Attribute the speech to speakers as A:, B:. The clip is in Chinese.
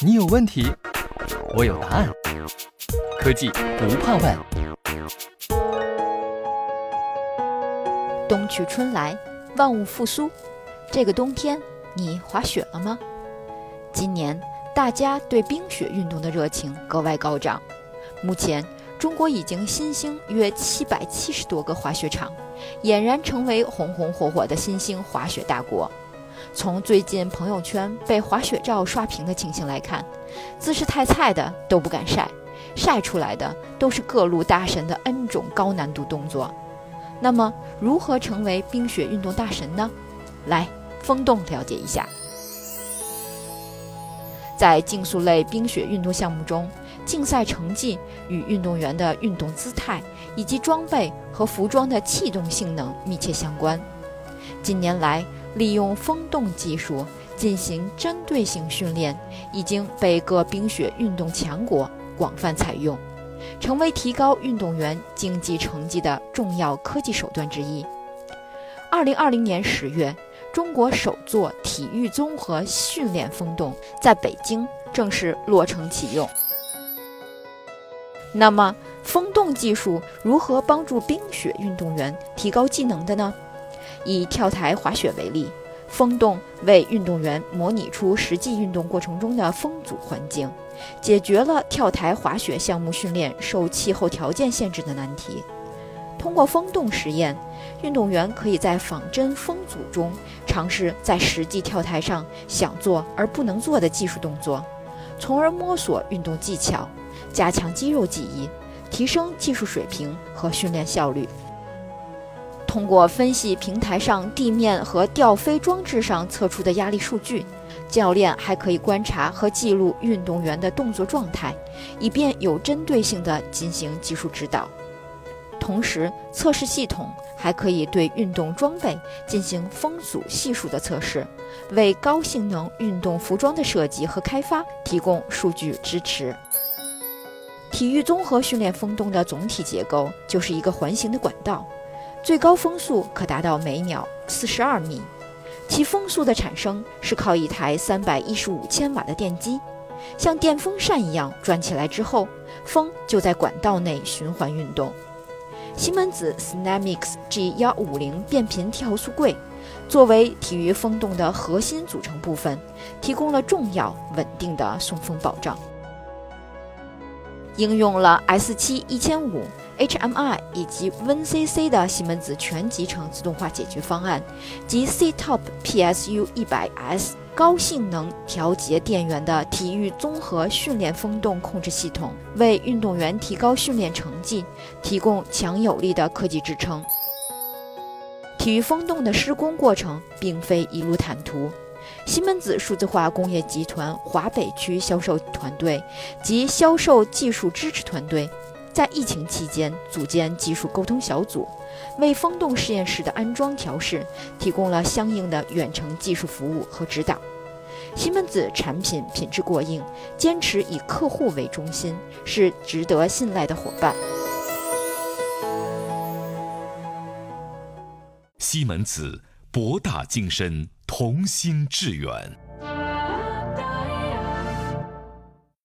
A: 你有问题，我有答案。科技不怕问。
B: 冬去春来，万物复苏。这个冬天，你滑雪了吗？今年大家对冰雪运动的热情格外高涨。目前，中国已经新兴约七百七十多个滑雪场，俨然成为红红火火的新兴滑雪大国。从最近朋友圈被滑雪照刷屏的情形来看，姿势太菜的都不敢晒，晒出来的都是各路大神的 N 种高难度动作。那么，如何成为冰雪运动大神呢？来，风洞了解一下。在竞速类冰雪运动项目中，竞赛成绩与运动员的运动姿态以及装备和服装的气动性能密切相关。近年来，利用风洞技术进行针对性训练已经被各冰雪运动强国广泛采用，成为提高运动员竞技成绩的重要科技手段之一。二零二零年十月，中国首座体育综合训练风洞在北京正式落成启用。那么，风洞技术如何帮助冰雪运动员提高技能的呢？以跳台滑雪为例，风洞为运动员模拟出实际运动过程中的风阻环境，解决了跳台滑雪项目训练受气候条件限制的难题。通过风洞实验，运动员可以在仿真风阻中尝试在实际跳台上想做而不能做的技术动作，从而摸索运动技巧，加强肌肉记忆，提升技术水平和训练效率。通过分析平台上地面和吊飞装置上测出的压力数据，教练还可以观察和记录运动员的动作状态，以便有针对性地进行技术指导。同时，测试系统还可以对运动装备进行风阻系数的测试，为高性能运动服装的设计和开发提供数据支持。体育综合训练风洞的总体结构就是一个环形的管道。最高风速可达到每秒四十二米，其风速的产生是靠一台三百一十五千瓦的电机，像电风扇一样转起来之后，风就在管道内循环运动。西门子 Snamix G 幺五零变频调速柜作为体育风洞的核心组成部分，提供了重要稳定的送风保障。应用了 S 七一千五。HMI 以及 WinCC 的西门子全集成自动化解决方案及 CTOP PSU 100S 高性能调节电源的体育综合训练风洞控制系统，为运动员提高训练成绩提供强有力的科技支撑。体育风洞的施工过程并非一路坦途，西门子数字化工业集团华北区销售团队及销售技术支持团队。在疫情期间，组建技术沟通小组，为风洞实验室的安装调试提供了相应的远程技术服务和指导。西门子产品品质过硬，坚持以客户为中心，是值得信赖的伙伴。
C: 西门子，博大精深，同心致远。